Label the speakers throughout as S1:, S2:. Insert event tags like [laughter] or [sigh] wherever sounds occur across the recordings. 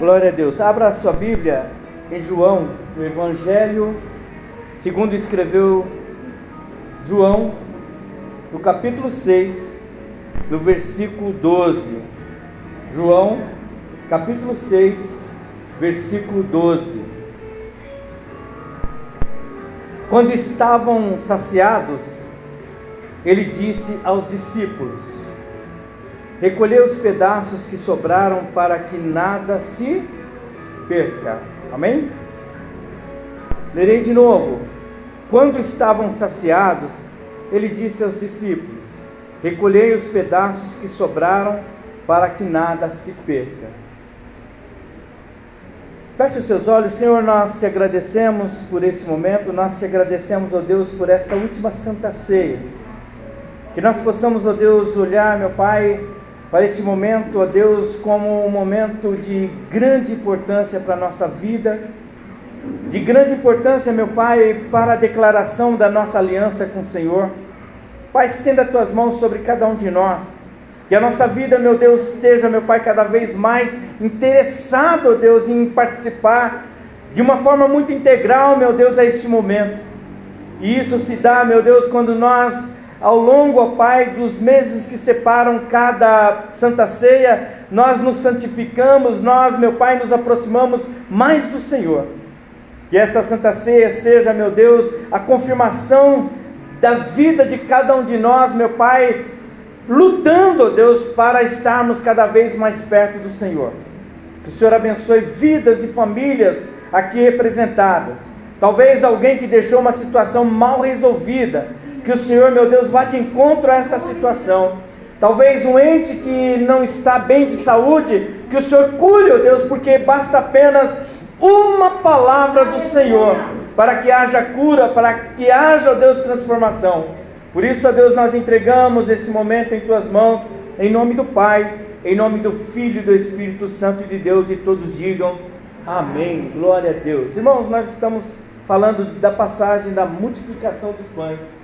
S1: Glória a Deus. Abra a sua Bíblia em João, no Evangelho, segundo escreveu João, no capítulo 6, no versículo 12. João, capítulo 6, versículo 12. Quando estavam saciados, ele disse aos discípulos: Recolhei os pedaços que sobraram para que nada se perca. Amém? Lerei de novo. Quando estavam saciados, ele disse aos discípulos: Recolhei os pedaços que sobraram para que nada se perca. Feche os seus olhos, Senhor, nós te agradecemos por esse momento, nós te agradecemos, ó Deus, por esta última santa ceia. Que nós possamos, ó Deus, olhar, meu Pai, para este momento, ó Deus, como um momento de grande importância para a nossa vida, de grande importância, meu Pai, para a declaração da nossa aliança com o Senhor. Pai, estenda as tuas mãos sobre cada um de nós. Que a nossa vida, meu Deus, esteja, meu Pai, cada vez mais interessado, Deus, em participar de uma forma muito integral, meu Deus, a este momento. E isso se dá, meu Deus, quando nós ao longo, ó Pai, dos meses que separam cada Santa Ceia, nós nos santificamos, nós, meu Pai, nos aproximamos mais do Senhor. Que esta Santa Ceia seja, meu Deus, a confirmação da vida de cada um de nós, meu Pai, lutando, Deus, para estarmos cada vez mais perto do Senhor. Que o Senhor abençoe vidas e famílias aqui representadas. Talvez alguém que deixou uma situação mal resolvida, que o Senhor, meu Deus, vá de encontro a essa situação. Talvez um ente que não está bem de saúde, que o Senhor cure, ó Deus, porque basta apenas uma palavra do Senhor para que haja cura, para que haja, ó Deus, transformação. Por isso, ó Deus, nós entregamos este momento em tuas mãos, em nome do Pai, em nome do Filho e do Espírito Santo de Deus, e todos digam amém. Glória a Deus. Irmãos, nós estamos falando da passagem da multiplicação dos pães.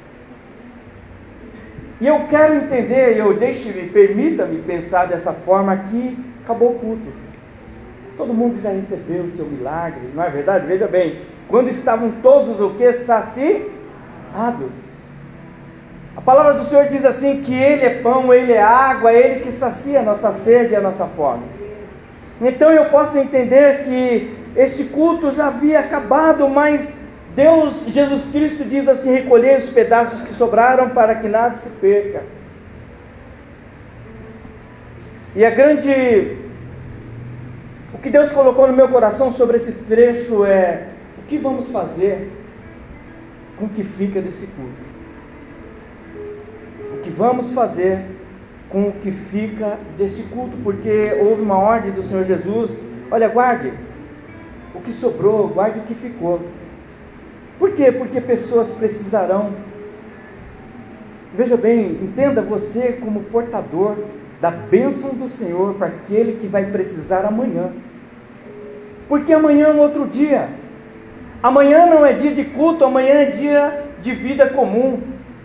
S1: E eu quero entender, eu deixe-me, permita-me pensar dessa forma que acabou o culto. Todo mundo já recebeu o seu milagre, não é verdade? Veja bem, quando estavam todos o que? Saciados. A palavra do Senhor diz assim que Ele é pão, Ele é água, é Ele que sacia a nossa sede e a nossa fome. Então eu posso entender que este culto já havia acabado, mas Deus, Jesus Cristo diz assim: recolhei os pedaços que sobraram para que nada se perca. E a grande. O que Deus colocou no meu coração sobre esse trecho é: o que vamos fazer com o que fica desse culto? O que vamos fazer com o que fica deste culto? Porque houve uma ordem do Senhor Jesus: olha, guarde o que sobrou, guarde o que ficou. Por quê? Porque pessoas precisarão. Veja bem, entenda você como portador da bênção do Senhor para aquele que vai precisar amanhã. Porque amanhã é um outro dia. Amanhã não é dia de culto, amanhã é dia de vida comum.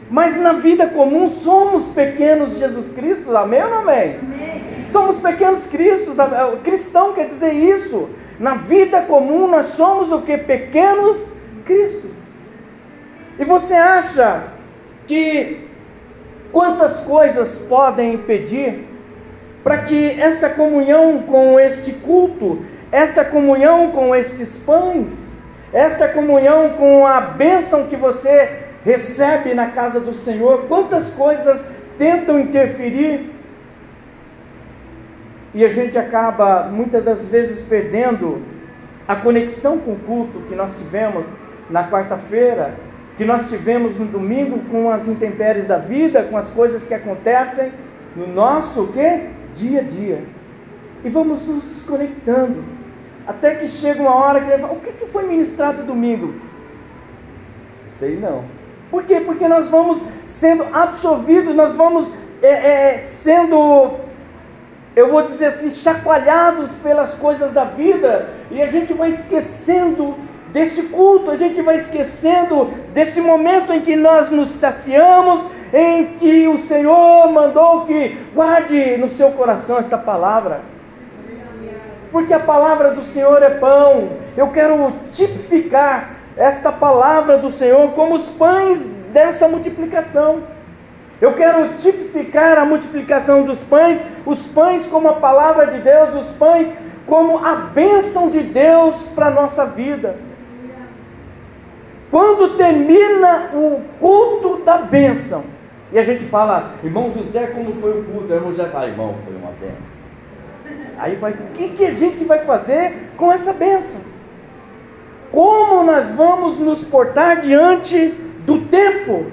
S1: Mas na vida comum somos pequenos Jesus Cristo, amém ou não amém? amém? Somos pequenos Cristos, cristão quer dizer isso. Na vida comum nós somos o que? Pequenos Cristo. E você acha que quantas coisas podem impedir para que essa comunhão com este culto, essa comunhão com estes pães, esta comunhão com a bênção que você recebe na casa do Senhor, quantas coisas tentam interferir e a gente acaba muitas das vezes perdendo a conexão com o culto que nós tivemos na quarta-feira, que nós tivemos no domingo com as intempéries da vida, com as coisas que acontecem no nosso quê? dia a dia. E vamos nos desconectando. Até que chega uma hora que o que foi ministrado domingo? Sei não. Por quê? Porque nós vamos sendo absorvidos, nós vamos é, é, sendo, eu vou dizer assim, chacoalhados pelas coisas da vida, e a gente vai esquecendo desse culto, a gente vai esquecendo desse momento em que nós nos saciamos, em que o Senhor mandou que guarde no seu coração esta palavra. porque a palavra do Senhor é pão. Eu quero tipificar esta palavra do Senhor como os pães dessa multiplicação. Eu quero tipificar a multiplicação dos pães, os pães como a palavra de Deus, os pães como a bênção de Deus para a nossa vida. Quando termina o culto da bênção, e a gente fala, irmão José, como foi o culto? O irmão José fala, irmão, foi uma bênção. Aí vai, o que, que a gente vai fazer com essa bênção? Como nós vamos nos portar diante do tempo?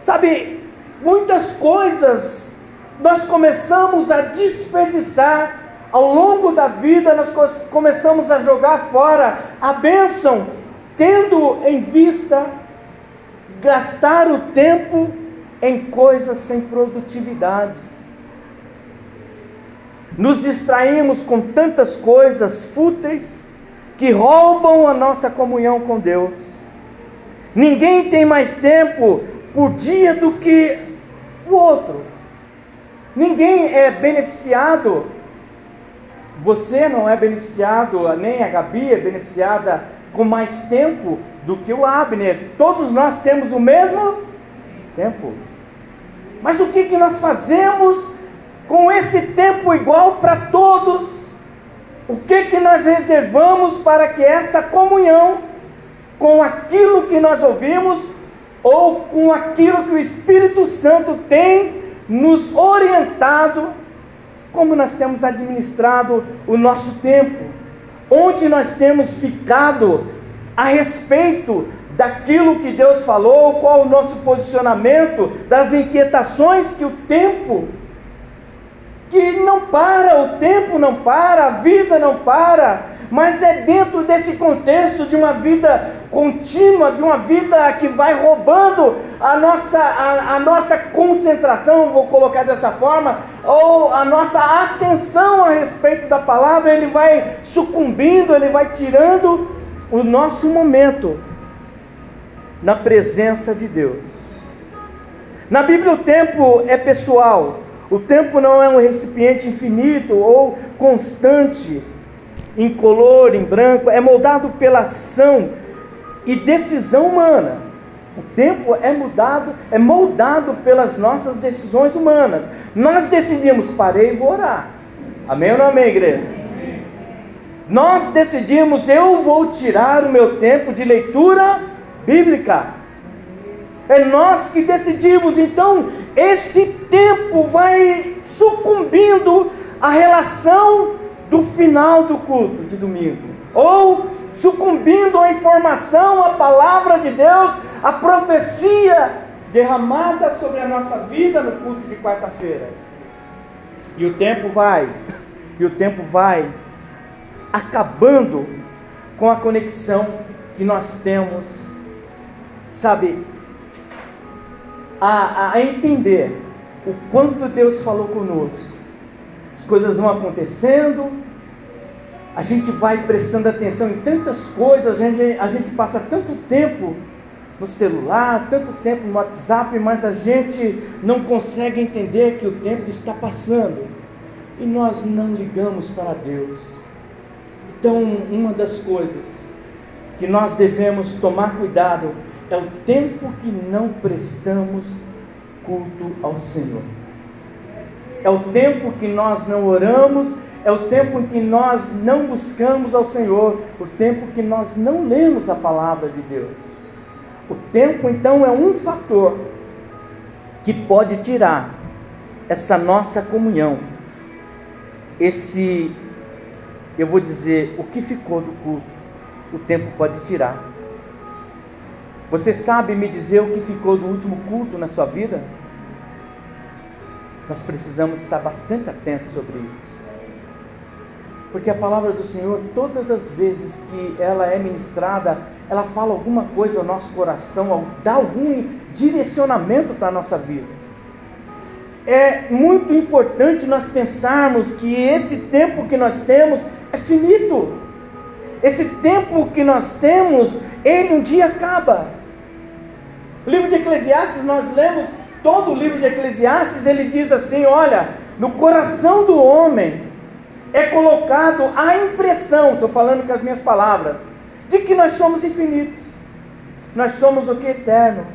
S1: Sabe, muitas coisas nós começamos a desperdiçar ao longo da vida, nós começamos a jogar fora a bênção, tendo em vista gastar o tempo em coisas sem produtividade. Nos distraímos com tantas coisas fúteis que roubam a nossa comunhão com Deus. Ninguém tem mais tempo por dia do que o outro. Ninguém é beneficiado. Você não é beneficiado, nem a Gabi é beneficiada com mais tempo do que o Abner. Todos nós temos o mesmo tempo. Mas o que, que nós fazemos com esse tempo igual para todos? O que, que nós reservamos para que essa comunhão com aquilo que nós ouvimos ou com aquilo que o Espírito Santo tem nos orientado, como nós temos administrado o nosso tempo, onde nós temos ficado a respeito daquilo que Deus falou, qual o nosso posicionamento, das inquietações que o tempo que não para, o tempo não para, a vida não para, mas é dentro desse contexto de uma vida contínua, de uma vida que vai roubando a nossa, a, a, nossa concentração, vou colocar dessa forma, ou a nossa atenção a respeito da palavra, ele vai sucumbindo, ele vai tirando o nosso momento na presença de Deus. Na Bíblia, o tempo é pessoal, o tempo não é um recipiente infinito ou constante, incolor, em branco, é moldado pela ação e decisão humana. O tempo é mudado, é moldado pelas nossas decisões humanas. Nós decidimos, parei e vou orar. Amém ou não amém, igreja? Nós decidimos, eu vou tirar o meu tempo de leitura bíblica. É nós que decidimos, então esse tempo vai sucumbindo à relação do final do culto de domingo, ou sucumbindo à informação, à palavra de Deus, à profecia derramada sobre a nossa vida no culto de quarta-feira. E o tempo vai, e o tempo vai acabando com a conexão que nós temos, sabe, a, a entender o quanto Deus falou conosco as coisas vão acontecendo, a gente vai prestando atenção em tantas coisas, a gente, a gente passa tanto tempo no celular, tanto tempo no WhatsApp, mas a gente não consegue entender que o tempo está passando e nós não ligamos para Deus. Então, uma das coisas que nós devemos tomar cuidado é o tempo que não prestamos culto ao Senhor é o tempo que nós não oramos, é o tempo em que nós não buscamos ao Senhor, o tempo que nós não lemos a palavra de Deus. O tempo, então, é um fator que pode tirar essa nossa comunhão, esse, eu vou dizer, o que ficou do culto, o tempo pode tirar. Você sabe me dizer o que ficou do último culto na sua vida? Nós precisamos estar bastante atentos sobre isso. Porque a palavra do Senhor, todas as vezes que ela é ministrada, ela fala alguma coisa ao nosso coração, dá algum direcionamento para a nossa vida. É muito importante nós pensarmos que esse tempo que nós temos é finito. Esse tempo que nós temos, ele um dia acaba. O livro de Eclesiastes nós lemos todo o livro de Eclesiastes, ele diz assim: olha, no coração do homem é colocado a impressão, estou falando com as minhas palavras, de que nós somos infinitos. Nós somos o que? Eterno.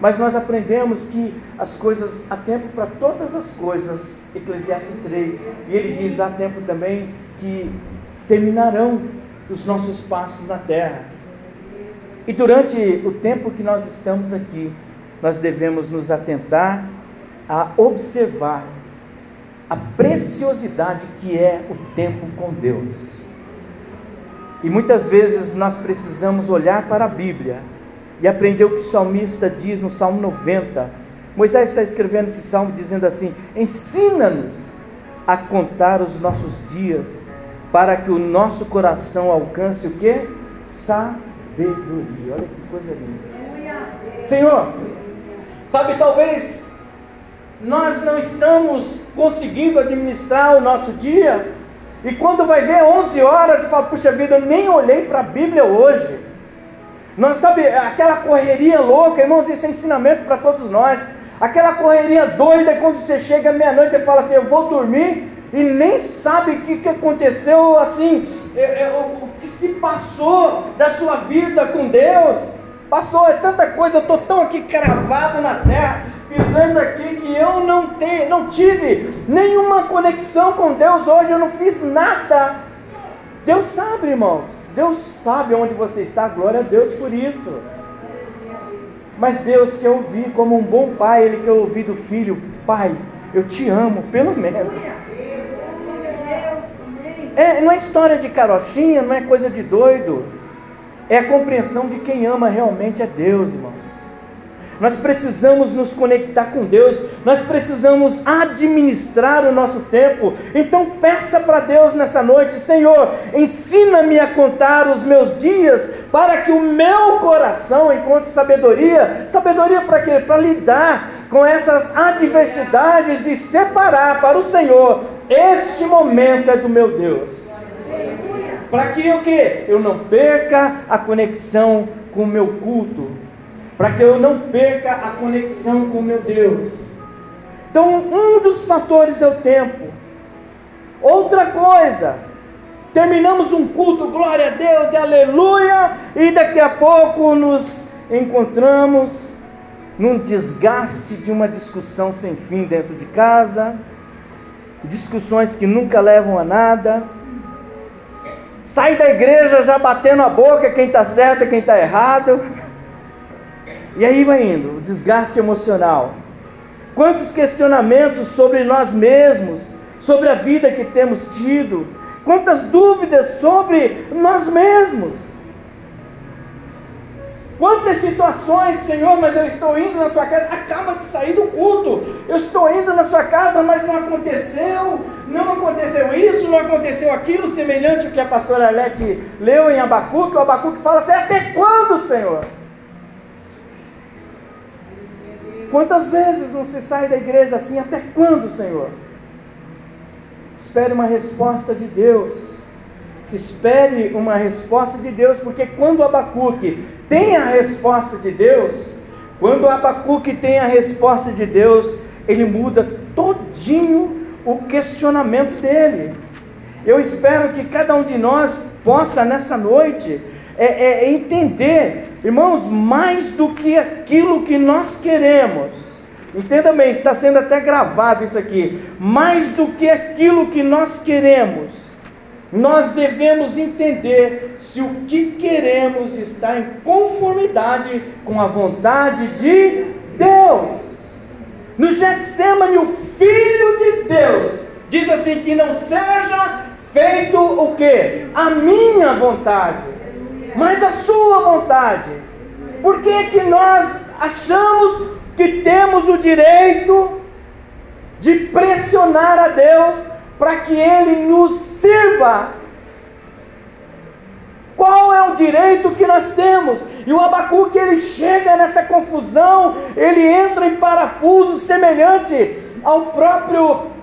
S1: Mas nós aprendemos que as coisas, há tempo para todas as coisas, Eclesiastes 3, e ele diz: há tempo também que terminarão os nossos passos na terra. E durante o tempo que nós estamos aqui, nós devemos nos atentar a observar a preciosidade que é o tempo com Deus. E muitas vezes nós precisamos olhar para a Bíblia e aprender o que o salmista diz no Salmo 90. Moisés está escrevendo esse salmo dizendo assim: Ensina-nos a contar os nossos dias, para que o nosso coração alcance o que? Sabedoria. Olha que coisa linda. Senhor, sabe, talvez nós não estamos conseguindo administrar o nosso dia, e quando vai ver 11 horas e fala, puxa vida, eu nem olhei para a Bíblia hoje. Nós sabe, aquela correria louca, irmãos, isso é ensinamento para todos nós. Aquela correria doida quando você chega meia-noite e fala assim, eu vou dormir, e nem sabe o que, que aconteceu, assim, é, é, o que se passou da sua vida com Deus. Passou, é tanta coisa, eu estou tão aqui cravado na terra pisando aqui que eu não, te, não tive nenhuma conexão com Deus hoje, eu não fiz nada. Deus sabe, irmãos. Deus sabe onde você está, glória a Deus por isso. Mas Deus quer ouvir, como um bom pai, Ele quer ouvir do filho: Pai, eu te amo, pelo menos. É, não é história de carochinha, não é coisa de doido. É a compreensão de quem ama realmente a Deus, irmãos. Nós precisamos nos conectar com Deus, nós precisamos administrar o nosso tempo. Então peça para Deus nessa noite, Senhor, ensina-me a contar os meus dias para que o meu coração encontre sabedoria. Sabedoria para quê? Para lidar com essas adversidades e separar para o Senhor. Este momento é do meu Deus. Para que eu que eu não perca a conexão com o meu culto para que eu não perca a conexão com meu Deus. Então, um dos fatores é o tempo. Outra coisa, terminamos um culto, glória a Deus e aleluia, e daqui a pouco nos encontramos num desgaste de uma discussão sem fim dentro de casa, discussões que nunca levam a nada. Sai da igreja já batendo a boca quem está certo e quem está errado. E aí vai indo, o desgaste emocional. Quantos questionamentos sobre nós mesmos, sobre a vida que temos tido, quantas dúvidas sobre nós mesmos. Quantas situações, Senhor, mas eu estou indo na sua casa, acaba de sair do culto. Eu estou indo na sua casa, mas não aconteceu, não aconteceu isso, não aconteceu aquilo, semelhante ao que a pastora Arlete leu em Abacuque. O Abacuque fala assim: até quando, Senhor? Quantas vezes não se sai da igreja assim? Até quando, Senhor? Espere uma resposta de Deus. Espere uma resposta de Deus, porque quando Abacuque tem a resposta de Deus, quando Abacuque tem a resposta de Deus, ele muda todinho o questionamento dele. Eu espero que cada um de nós possa nessa noite é, é, entender, irmãos, mais do que aquilo que nós queremos. Entenda bem, está sendo até gravado isso aqui. Mais do que aquilo que nós queremos, nós devemos entender se o que queremos está em conformidade com a vontade de Deus. No Getsemane, o Filho de Deus diz assim: que não seja feito o que? A minha vontade, mas a sua vontade. Por que, que nós achamos que temos o direito de pressionar a Deus para que Ele nos sirva? Qual é o direito que nós temos? E o Abacuque ele chega nessa confusão, ele entra em parafuso semelhante ao próprio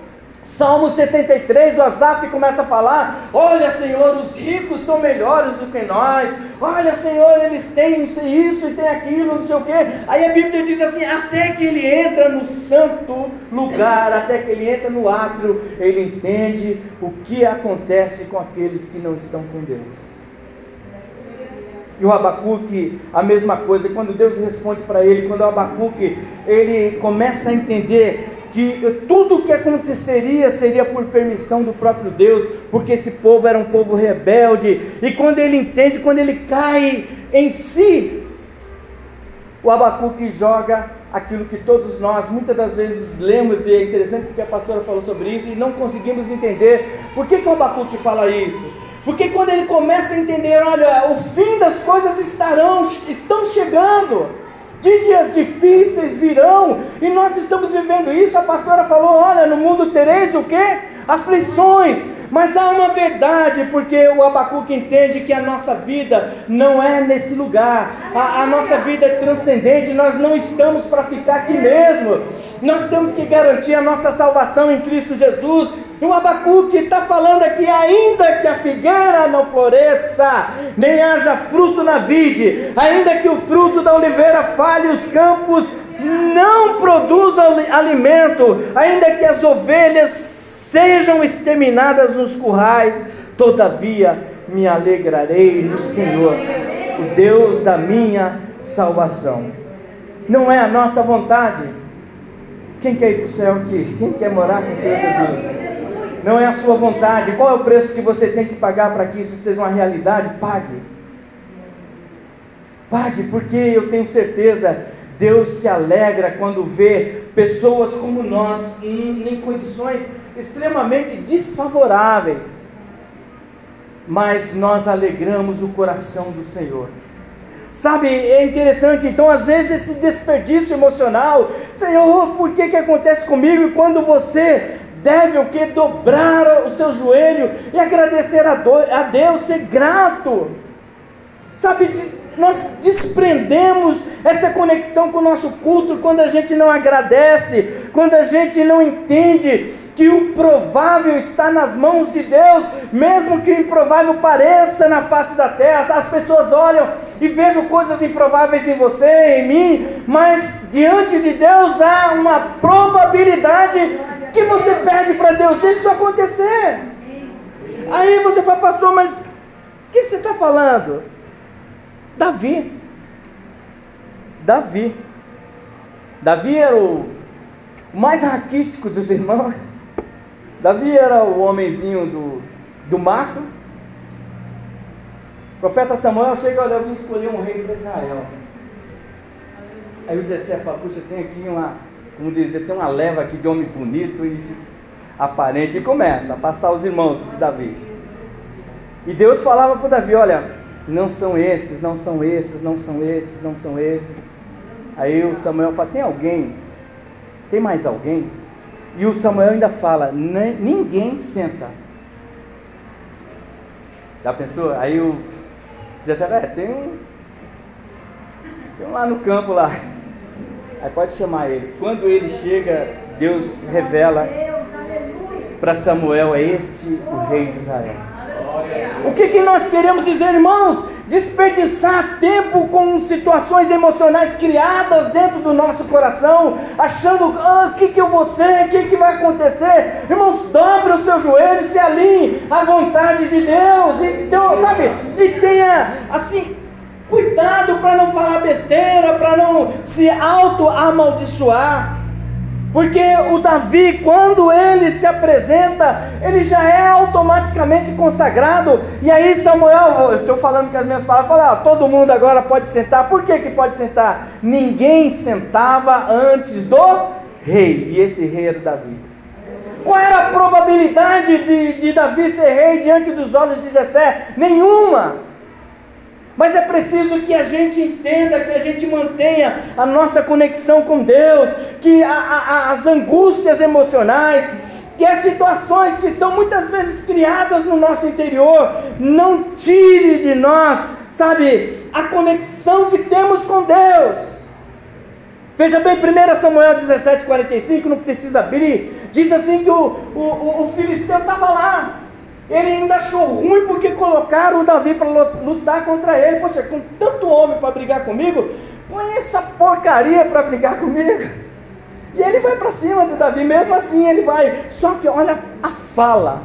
S1: Salmo 73, o Asaf começa a falar: Olha, Senhor, os ricos são melhores do que nós. Olha, Senhor, eles têm isso e tem aquilo, não sei o quê. Aí a Bíblia diz assim: Até que ele entra no santo lugar, até que ele entra no átrio, ele entende o que acontece com aqueles que não estão com Deus. E o Abacuque, a mesma coisa, quando Deus responde para ele, quando o Abacuque, ele começa a entender que tudo o que aconteceria seria por permissão do próprio Deus, porque esse povo era um povo rebelde, e quando ele entende, quando ele cai em si, o Abacuque joga aquilo que todos nós muitas das vezes lemos, e é interessante porque a pastora falou sobre isso, e não conseguimos entender. Por que, que o Abacuque fala isso. Porque quando ele começa a entender, olha, o fim das coisas estarão, estão chegando dias difíceis virão, e nós estamos vivendo isso. A pastora falou: olha, no mundo tereis o que? Aflições. Mas há uma verdade, porque o Abacuque entende que a nossa vida não é nesse lugar, a, a nossa vida é transcendente, nós não estamos para ficar aqui mesmo, nós temos que garantir a nossa salvação em Cristo Jesus. E o Abacuque está falando aqui, ainda que a figueira não floresça, nem haja fruto na vide, ainda que o fruto da oliveira falhe, os campos não produzam alimento, ainda que as ovelhas sejam exterminadas nos currais, todavia me alegrarei no Senhor, o Deus da minha salvação. Não é a nossa vontade. Quem quer ir para o céu aqui? Quem quer morar com o Senhor Jesus? Não é a sua vontade. Qual é o preço que você tem que pagar para que isso seja uma realidade? Pague. Pague, porque eu tenho certeza, Deus se alegra quando vê pessoas como nós em, em condições extremamente desfavoráveis, mas nós alegramos o coração do Senhor. Sabe, é interessante, então às vezes esse desperdício emocional, Senhor, por que que acontece comigo? Quando você deve o que? Dobrar o seu joelho e agradecer a, a Deus, ser grato. Sabe, nós desprendemos essa conexão com o nosso culto quando a gente não agradece, quando a gente não entende que o provável está nas mãos de Deus, mesmo que o improvável pareça na face da terra. As pessoas olham e vejam coisas improváveis em você, em mim, mas diante de Deus há uma probabilidade que você perde para Deus. Deixa isso acontecer. Aí você fala, pastor, mas o que você está falando? Davi. Davi. Davi era o mais raquítico dos irmãos. Davi era o homenzinho do, do mato. O profeta Samuel chega, olha, eu vim escolher um rei para Israel. Aí o Jessé fala, puxa, tem aqui uma, como dizer, tem uma leva aqui de homem bonito e aparente. E começa a passar os irmãos de Davi. E Deus falava para Davi, olha, não são esses, não são esses, não são esses, não são esses. Aí o Samuel fala, tem alguém? Tem mais alguém? E o Samuel ainda fala: ninguém senta. Já pensou? Aí o Jessé, é, tem um, tem um lá no campo lá. Aí pode chamar ele. Quando ele chega, Deus revela para Samuel: é este o rei de Israel. O que, que nós queremos dizer, irmãos? desperdiçar tempo com situações emocionais criadas dentro do nosso coração, achando ah, o que, que eu vou ser, o que, que vai acontecer. Irmãos, dobre o seu joelho se alinhe à vontade de Deus. Então, sabe, e tenha assim. Cuidado para não falar besteira, para não se auto-amaldiçoar. Porque o Davi, quando ele se apresenta, ele já é automaticamente consagrado. E aí Samuel, eu estou falando com as minhas palavras, fala, ah, todo mundo agora pode sentar. Por que, que pode sentar? Ninguém sentava antes do rei. E esse rei era Davi. Qual era a probabilidade de, de Davi ser rei diante dos olhos de Jessé? Nenhuma. Mas é preciso que a gente entenda, que a gente mantenha a nossa conexão com Deus, que a, a, as angústias emocionais, que as situações que são muitas vezes criadas no nosso interior, não tire de nós, sabe, a conexão que temos com Deus. Veja bem, 1 Samuel 17, 45, não precisa abrir. Diz assim que o, o, o filisteu estava lá. Ele ainda achou ruim porque colocaram o Davi para lutar contra ele. Poxa, com tanto homem para brigar comigo, põe essa porcaria para brigar [laughs] comigo. E ele vai para cima do Davi, mesmo assim ele vai. Só que olha a fala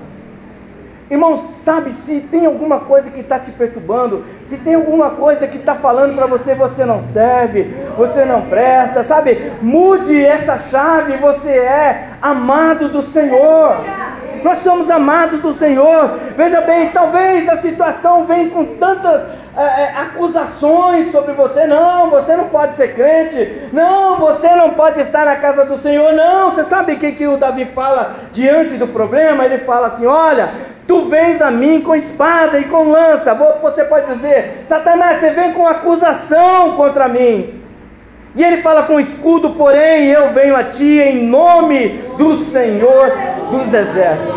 S1: Irmão, sabe se tem alguma coisa que está te perturbando, se tem alguma coisa que está falando para você, você não serve, você não presta, sabe? Mude essa chave, você é amado do Senhor. Nós somos amados do Senhor. Veja bem, talvez a situação venha com tantas é, acusações sobre você. Não, você não pode ser crente. Não, você não pode estar na casa do Senhor. Não, você sabe o que, que o Davi fala diante do problema? Ele fala assim: Olha, Tu vens a mim com espada e com lança. Você pode dizer, Satanás, você vem com acusação contra mim. E ele fala com escudo, porém eu venho a ti em nome do Senhor dos Exércitos.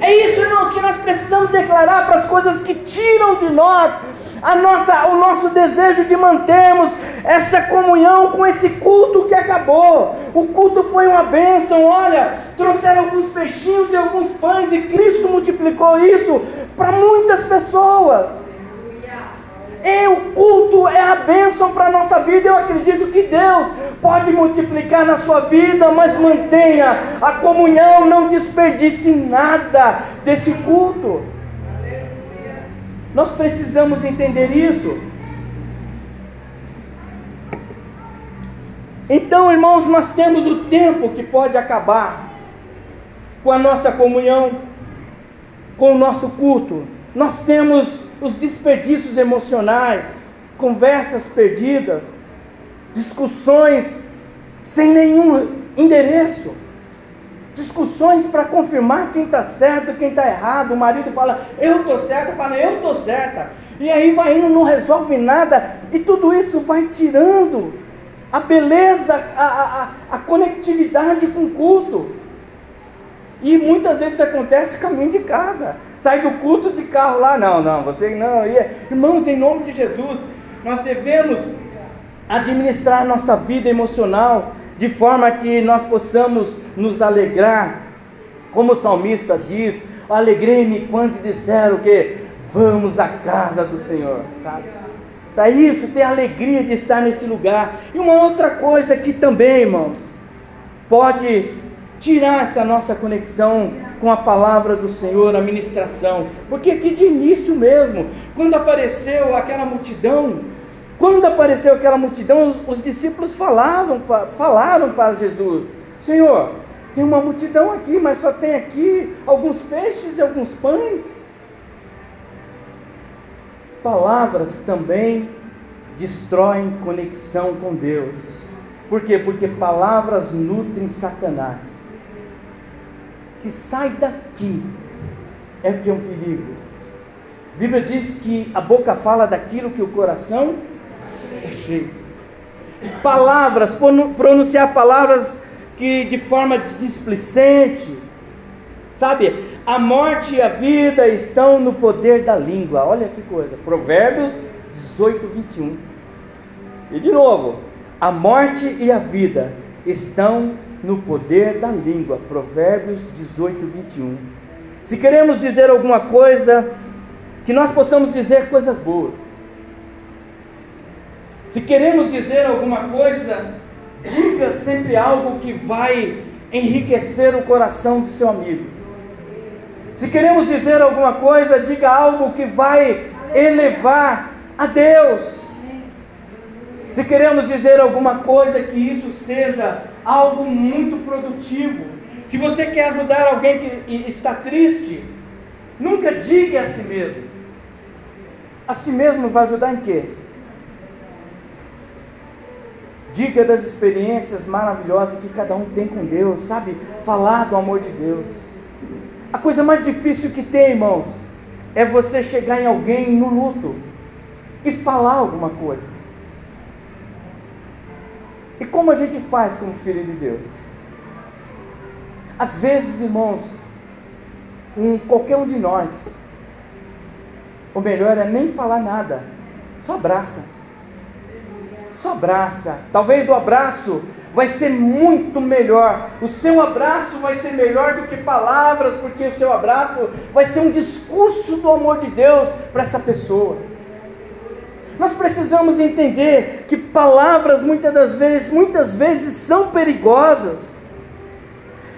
S1: É isso, irmãos, que nós precisamos declarar para as coisas que tiram de nós a nossa, o nosso desejo de mantermos essa comunhão com esse culto que acabou. O culto foi uma bênção, olha, trouxeram alguns peixinhos e alguns pães e Cristo multiplicou isso para muitas pessoas. E o culto é a bênção para a nossa vida. Eu acredito que Deus pode multiplicar na sua vida, mas mantenha a comunhão, não desperdice nada desse culto. Nós precisamos entender isso. Então, irmãos, nós temos o tempo que pode acabar com a nossa comunhão, com o nosso culto. Nós temos os desperdícios emocionais, conversas perdidas, discussões sem nenhum endereço discussões para confirmar quem está certo, quem está errado. O marido fala, eu estou certo, fala, eu estou certa. E aí vai indo, não resolve nada. E tudo isso vai tirando a beleza, a, a, a conectividade com o culto. E muitas vezes isso acontece caminho de casa. Sai do culto de carro lá, não, não, você não. Irmãos, em nome de Jesus, nós devemos administrar nossa vida emocional de forma que nós possamos nos alegrar, como o salmista diz: Alegrei-me quando disseram que vamos à casa do Senhor, sabe? É isso, ter alegria de estar nesse lugar. E uma outra coisa que também, irmãos, pode tirar essa nossa conexão com a palavra do Senhor, a ministração. Porque aqui de início mesmo, quando apareceu aquela multidão, quando apareceu aquela multidão, os, os discípulos falavam, falaram para Jesus: Senhor, tem uma multidão aqui, mas só tem aqui alguns peixes e alguns pães. Palavras também destroem conexão com Deus. Por quê? Porque palavras nutrem Satanás. Que sai daqui é que é um perigo. A Bíblia diz que a boca fala daquilo que o coração é cheio. Palavras, pronunciar palavras que de forma displicente, sabe? A morte e a vida estão no poder da língua. Olha que coisa. Provérbios 18, 21. E de novo, a morte e a vida estão no poder da língua. Provérbios 18, 21. Se queremos dizer alguma coisa, que nós possamos dizer coisas boas. Se queremos dizer alguma coisa, diga sempre algo que vai enriquecer o coração do seu amigo. Se queremos dizer alguma coisa, diga algo que vai elevar a Deus. Se queremos dizer alguma coisa, que isso seja algo muito produtivo. Se você quer ajudar alguém que está triste, nunca diga a si mesmo. A si mesmo vai ajudar em quê? Diga das experiências maravilhosas que cada um tem com Deus, sabe? Falar do amor de Deus. A coisa mais difícil que tem, irmãos, é você chegar em alguém no luto e falar alguma coisa. E como a gente faz como filho de Deus? Às vezes, irmãos, um, qualquer um de nós, o melhor é nem falar nada, só abraça só abraça. Talvez o abraço vai ser muito melhor. O seu abraço vai ser melhor do que palavras, porque o seu abraço vai ser um discurso do amor de Deus para essa pessoa. Nós precisamos entender que palavras muitas das vezes, muitas vezes são perigosas.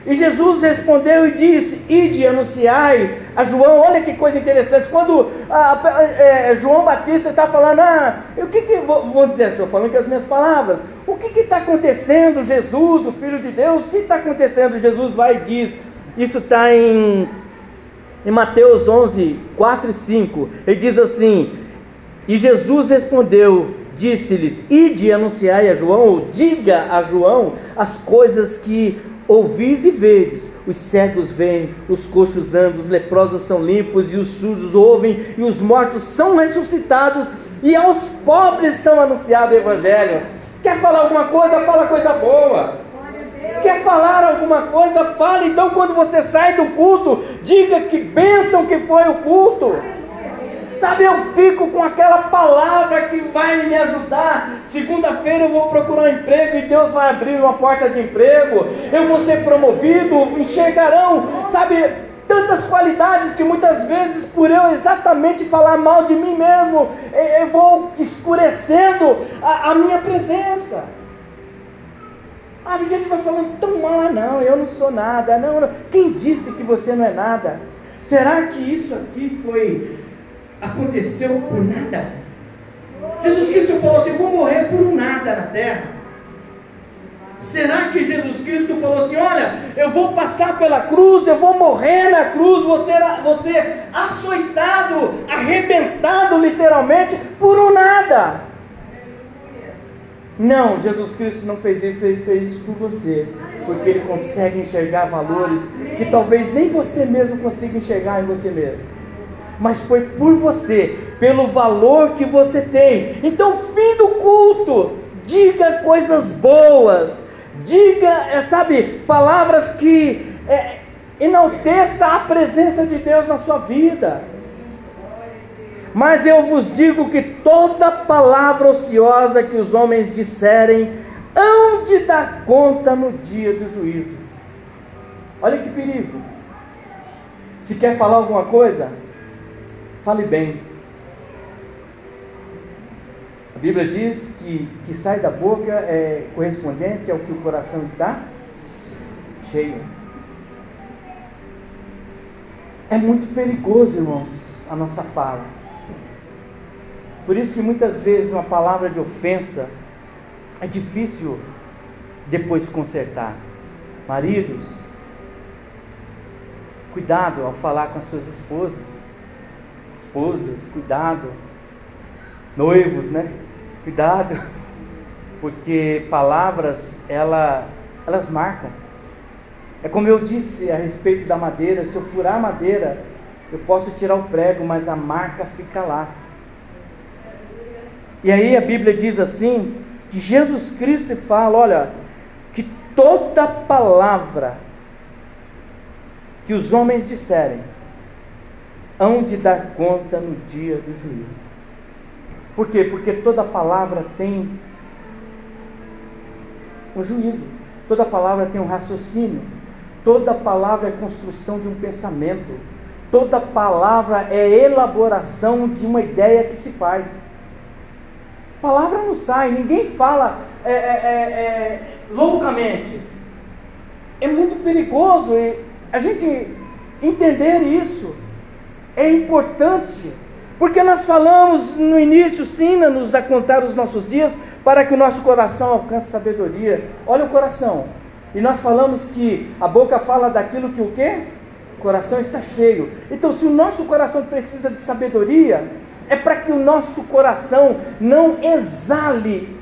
S1: E Jesus respondeu e disse: Ide anunciai a João. Olha que coisa interessante. Quando a, a, é, João Batista está falando, ah, o que que. Vou, dizer, estou falando com as minhas palavras. O que está acontecendo, Jesus, o Filho de Deus? O que está acontecendo? Jesus vai e diz. Isso está em, em Mateus 11, 4 e 5. Ele diz assim: E Jesus respondeu, disse-lhes: Ide anunciai a João, ou diga a João as coisas que ouvis e vedes, os cegos veem, os coxos andam, os leprosos são limpos, e os surdos ouvem, e os mortos são ressuscitados, e aos pobres são anunciado o Evangelho. Quer falar alguma coisa? Fala coisa boa. Quer falar alguma coisa? Fala. Então, quando você sai do culto, diga que bênção que foi o culto. Sabe, eu fico com aquela palavra que vai me ajudar. Segunda-feira eu vou procurar emprego e Deus vai abrir uma porta de emprego. Eu vou ser promovido, enxergarão, sabe, tantas qualidades que muitas vezes, por eu exatamente falar mal de mim mesmo, eu vou escurecendo a, a minha presença. Ah, a gente vai falando tão mal, ah, não, eu não sou nada, não, não. Quem disse que você não é nada? Será que isso aqui foi aconteceu por nada. Jesus Cristo falou assim: vou morrer por um nada na terra. Será que Jesus Cristo falou assim: olha, eu vou passar pela cruz, eu vou morrer na cruz, você, você açoitado, arrebentado literalmente por um nada? Não, Jesus Cristo não fez isso, ele fez isso por você, porque ele consegue enxergar valores que talvez nem você mesmo consiga enxergar em você mesmo mas foi por você, pelo valor que você tem. Então, fim do culto, diga coisas boas, diga, é, sabe, palavras que é, enalteça a presença de Deus na sua vida. Mas eu vos digo que toda palavra ociosa que os homens disserem, hão de dar conta no dia do juízo. Olha que perigo. Se quer falar alguma coisa, Fale bem. A Bíblia diz que que sai da boca é correspondente ao que o coração está cheio. É muito perigoso, irmãos, a nossa fala. Por isso que muitas vezes uma palavra de ofensa é difícil depois consertar. Maridos, cuidado ao falar com as suas esposas esposas, cuidado. Noivos, né? Cuidado. Porque palavras, ela, elas marcam. É como eu disse a respeito da madeira: se eu furar a madeira, eu posso tirar o prego, mas a marca fica lá. E aí a Bíblia diz assim: que Jesus Cristo fala: olha, que toda palavra que os homens disserem, hão de dar conta no dia do juízo. Por quê? Porque toda palavra tem um juízo, toda palavra tem um raciocínio, toda palavra é construção de um pensamento, toda palavra é elaboração de uma ideia que se faz. Palavra não sai, ninguém fala é, é, é, é loucamente. É muito perigoso a gente entender isso. É importante, porque nós falamos no início, ensina-nos a contar os nossos dias para que o nosso coração alcance sabedoria. Olha o coração. E nós falamos que a boca fala daquilo que o quê? O coração está cheio. Então, se o nosso coração precisa de sabedoria, é para que o nosso coração não exale,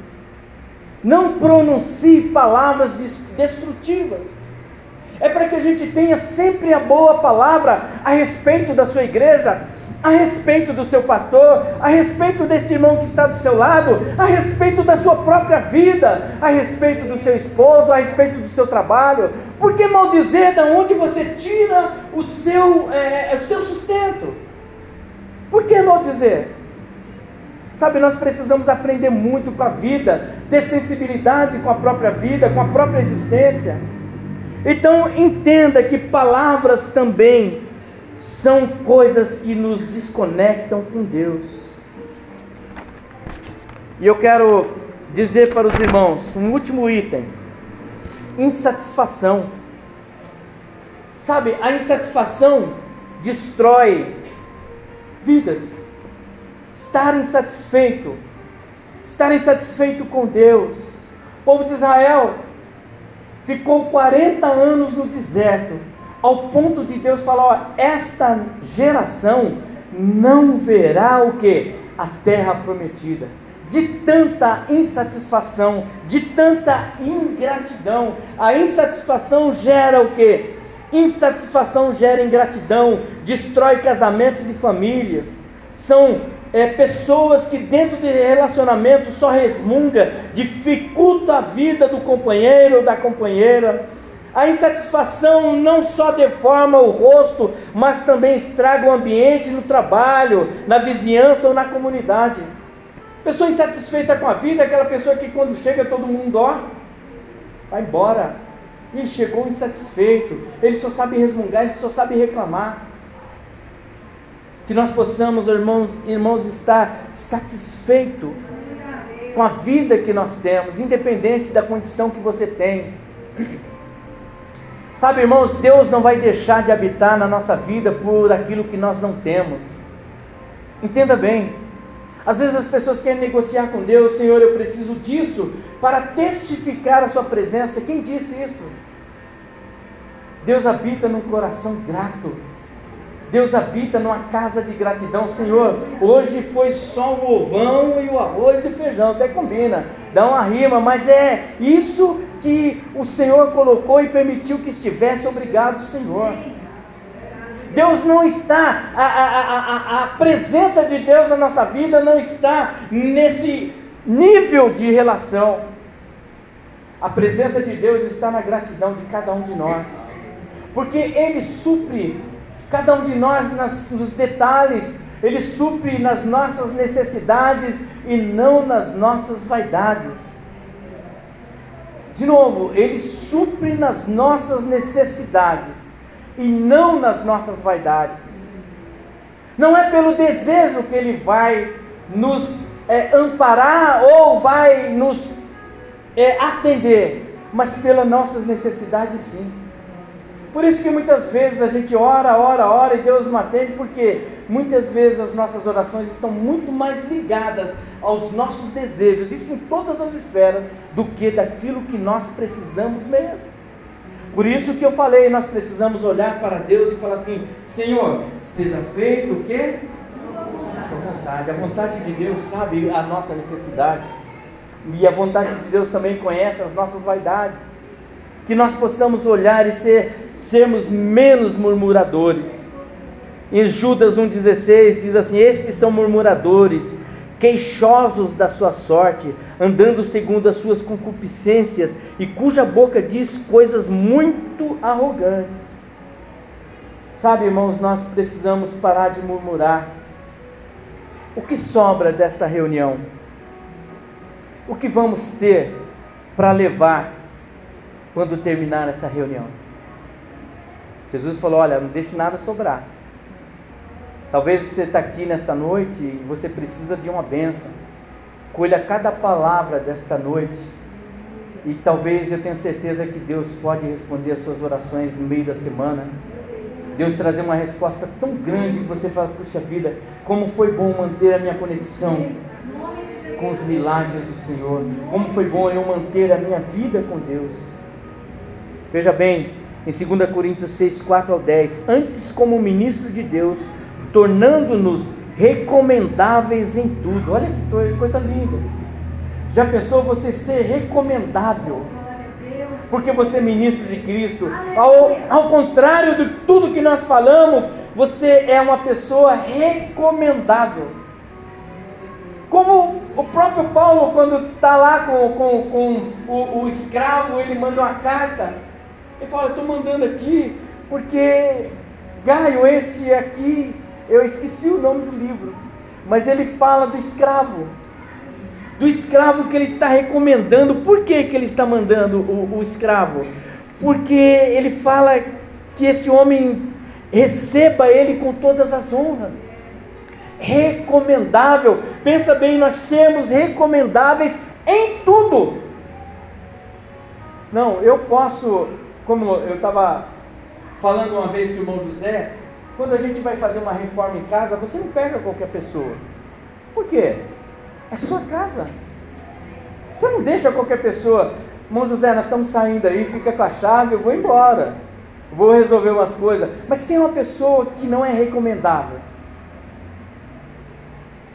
S1: não pronuncie palavras destrutivas é para que a gente tenha sempre a boa palavra a respeito da sua igreja, a respeito do seu pastor, a respeito deste irmão que está do seu lado, a respeito da sua própria vida, a respeito do seu esposo, a respeito do seu trabalho. Por que maldizer da onde você tira o seu, é, o seu sustento? Por que maldizer? Sabe, nós precisamos aprender muito com a vida, ter sensibilidade com a própria vida, com a própria existência. Então, entenda que palavras também são coisas que nos desconectam com Deus. E eu quero dizer para os irmãos um último item: insatisfação. Sabe, a insatisfação destrói vidas. Estar insatisfeito, estar insatisfeito com Deus. O povo de Israel ficou 40 anos no deserto, ao ponto de Deus falar: ó, esta geração não verá o que? A terra prometida de tanta insatisfação, de tanta ingratidão. A insatisfação gera o que? Insatisfação gera ingratidão, destrói casamentos e famílias. São é, pessoas que dentro de relacionamento só resmunga, dificulta a vida do companheiro ou da companheira. A insatisfação não só deforma o rosto, mas também estraga o ambiente no trabalho, na vizinhança ou na comunidade. Pessoa insatisfeita com a vida é aquela pessoa que quando chega todo mundo, ó, vai embora. E chegou insatisfeito. Ele só sabe resmungar, ele só sabe reclamar. Que nós possamos, irmãos, irmãos, estar satisfeito com a vida que nós temos, independente da condição que você tem. Sabe, irmãos, Deus não vai deixar de habitar na nossa vida por aquilo que nós não temos. Entenda bem, às vezes as pessoas querem negociar com Deus, Senhor, eu preciso disso para testificar a Sua presença. Quem disse isso? Deus habita num coração grato. Deus habita numa casa de gratidão, Senhor. Hoje foi só o ovão e o arroz e o feijão, até combina, dá uma rima, mas é isso que o Senhor colocou e permitiu que estivesse. Obrigado, Senhor. Deus não está, a, a, a, a presença de Deus na nossa vida não está nesse nível de relação. A presença de Deus está na gratidão de cada um de nós, porque Ele supre cada um de nós nas, nos detalhes, Ele supre nas nossas necessidades e não nas nossas vaidades. De novo, Ele supre nas nossas necessidades e não nas nossas vaidades. Não é pelo desejo que Ele vai nos é, amparar ou vai nos é, atender, mas pelas nossas necessidades sim. Por isso que muitas vezes a gente ora, ora, ora e Deus não atende, porque muitas vezes as nossas orações estão muito mais ligadas aos nossos desejos, isso em todas as esferas, do que daquilo que nós precisamos mesmo. Por isso que eu falei, nós precisamos olhar para Deus e falar assim: Senhor, seja feito o quê? A tua vontade. A vontade de Deus sabe a nossa necessidade. E a vontade de Deus também conhece as nossas vaidades. Que nós possamos olhar e ser, sermos menos murmuradores. Em Judas 1,16 diz assim: Estes são murmuradores, queixosos da sua sorte, andando segundo as suas concupiscências, e cuja boca diz coisas muito arrogantes. Sabe, irmãos, nós precisamos parar de murmurar. O que sobra desta reunião? O que vamos ter para levar quando terminar essa reunião? Jesus falou: Olha, não deixe nada sobrar. Talvez você está aqui nesta noite e você precisa de uma bênção. Colha cada palavra desta noite. E talvez eu tenha certeza que Deus pode responder as suas orações no meio da semana. Deus trazer uma resposta tão grande que você fala, puxa vida, como foi bom manter a minha conexão com os milagres do Senhor. Como foi bom eu manter a minha vida com Deus. Veja bem, em 2 Coríntios 6, 4 ao 10, antes como ministro de Deus, tornando-nos recomendáveis em tudo. Olha que coisa linda. Já pensou você ser recomendável? Porque você é ministro de Cristo. Ao, ao contrário de tudo que nós falamos, você é uma pessoa recomendável. Como o próprio Paulo, quando está lá com, com, com o, o, escravo, ele manda uma carta. Ele fala: Estou mandando aqui porque Gaio, este aqui eu esqueci o nome do livro, mas ele fala do escravo. Do escravo que ele está recomendando. Por que, que ele está mandando o, o escravo? Porque ele fala que esse homem receba ele com todas as honras. Recomendável. Pensa bem, nós sermos recomendáveis em tudo. Não, eu posso, como eu estava falando uma vez com o irmão José, quando a gente vai fazer uma reforma em casa, você não pega qualquer pessoa. Por quê? É sua casa. Você não deixa qualquer pessoa. Irmão José, nós estamos saindo aí, fica com a chave, eu vou embora. Vou resolver umas coisas. Mas se é uma pessoa que não é recomendável.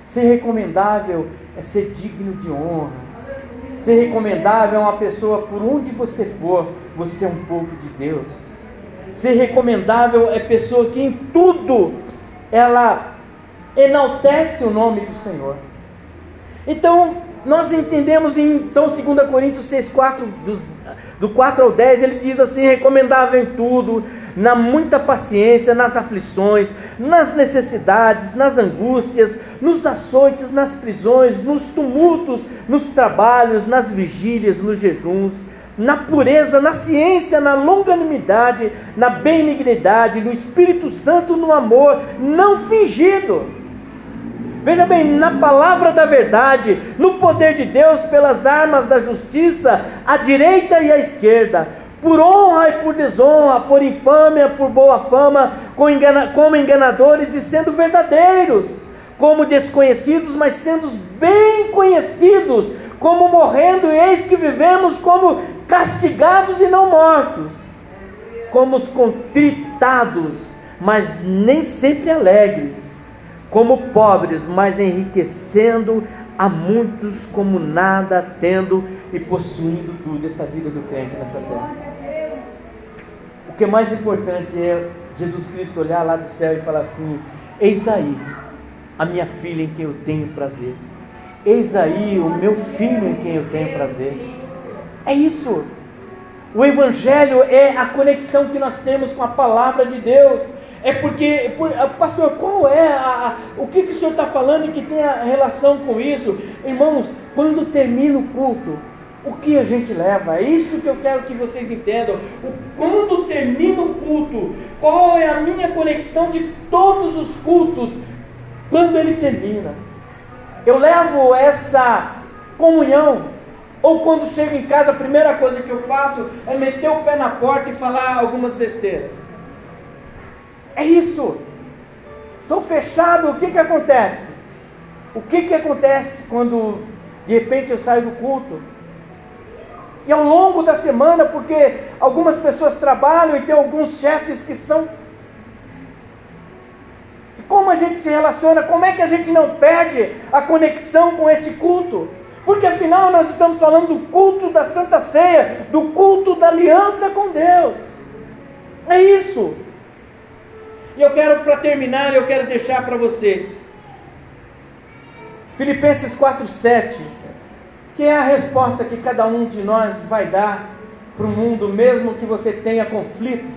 S1: Ser recomendável é ser digno de honra. Ser recomendável é uma pessoa, por onde você for, você é um pouco de Deus. Ser recomendável é pessoa que em tudo ela enaltece o nome do Senhor. Então, nós entendemos em então 2 Coríntios 6, 4, dos, do 4 ao 10, ele diz assim: recomendável em tudo, na muita paciência, nas aflições, nas necessidades, nas angústias, nos açoites, nas prisões, nos tumultos, nos trabalhos, nas vigílias, nos jejuns, na pureza, na ciência, na longanimidade, na benignidade, no Espírito Santo, no amor, não fingido. Veja bem, na palavra da verdade, no poder de Deus, pelas armas da justiça, à direita e à esquerda, por honra e por desonra, por infâmia, por boa fama, como enganadores e sendo verdadeiros, como desconhecidos, mas sendo bem conhecidos, como morrendo, eis que vivemos como castigados e não mortos, como os contritados, mas nem sempre alegres como pobres, mas enriquecendo a muitos como nada tendo e possuindo tudo, essa vida do crente nessa terra. O que é mais importante é Jesus Cristo olhar lá do céu e falar assim: Eis aí a minha filha em quem eu tenho prazer. Eis aí o meu filho em quem eu tenho prazer. É isso. O Evangelho é a conexão que nós temos com a palavra de Deus. É porque, ah, pastor, qual é a, a, o que, que o senhor está falando e que tem relação com isso? Irmãos, quando termina o culto, o que a gente leva? É isso que eu quero que vocês entendam. O, quando termina o culto, qual é a minha conexão de todos os cultos? Quando ele termina, eu levo essa comunhão. Ou quando chego em casa, a primeira coisa que eu faço é meter o pé na porta e falar algumas besteiras. É isso. Sou fechado, o que que acontece? O que que acontece quando de repente eu saio do culto? E ao longo da semana, porque algumas pessoas trabalham e tem alguns chefes que são. E como a gente se relaciona? Como é que a gente não perde a conexão com este culto? Porque afinal nós estamos falando do culto da Santa Ceia, do culto da aliança com Deus. É isso. E eu quero, para terminar, eu quero deixar para vocês Filipenses 4,7, que é a resposta que cada um de nós vai dar para o mundo, mesmo que você tenha conflitos,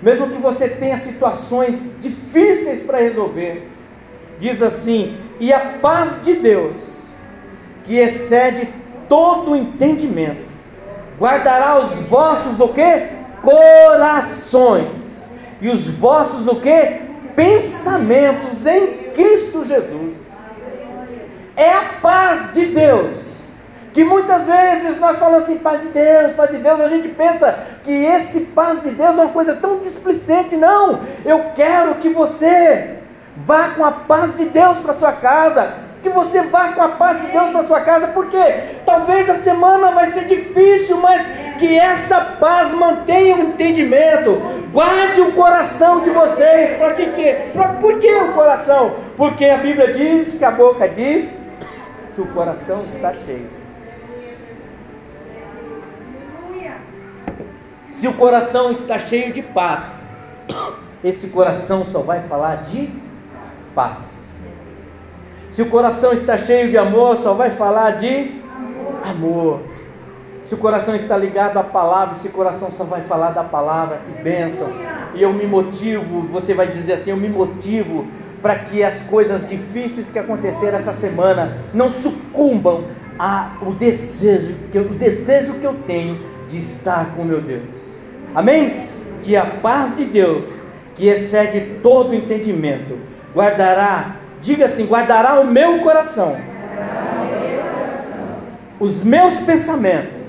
S1: mesmo que você tenha situações difíceis para resolver. Diz assim: e a paz de Deus, que excede todo entendimento, guardará os vossos o quê? Corações e os vossos o que? Pensamentos em Cristo Jesus. É a paz de Deus. Que muitas vezes nós falamos assim, paz de Deus, paz de Deus, a gente pensa que esse paz de Deus é uma coisa tão displicente. Não, eu quero que você vá com a paz de Deus para sua casa, que você vá com a paz de Deus para sua casa, porque talvez a semana vai ser difícil, mas que essa paz mantenha o entendimento, guarde o coração de vocês, para que, que por que o coração? Porque a Bíblia diz que a boca diz que o coração está cheio. Se o coração está cheio de paz, esse coração só vai falar de paz. Se o coração está cheio de amor, só vai falar de amor. amor. Se o coração está ligado à palavra, esse coração só vai falar da palavra, que bênção. E eu me motivo, você vai dizer assim: eu me motivo para que as coisas difíceis que aconteceram essa semana não sucumbam ao desejo, o desejo que eu tenho de estar com meu Deus. Amém? Que a paz de Deus, que excede todo entendimento, guardará, diga assim, guardará o meu coração, os meus pensamentos,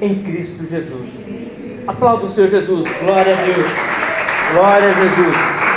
S1: em Cristo Jesus. Aplauda o Senhor Jesus. Glória a Deus. Glória a Jesus.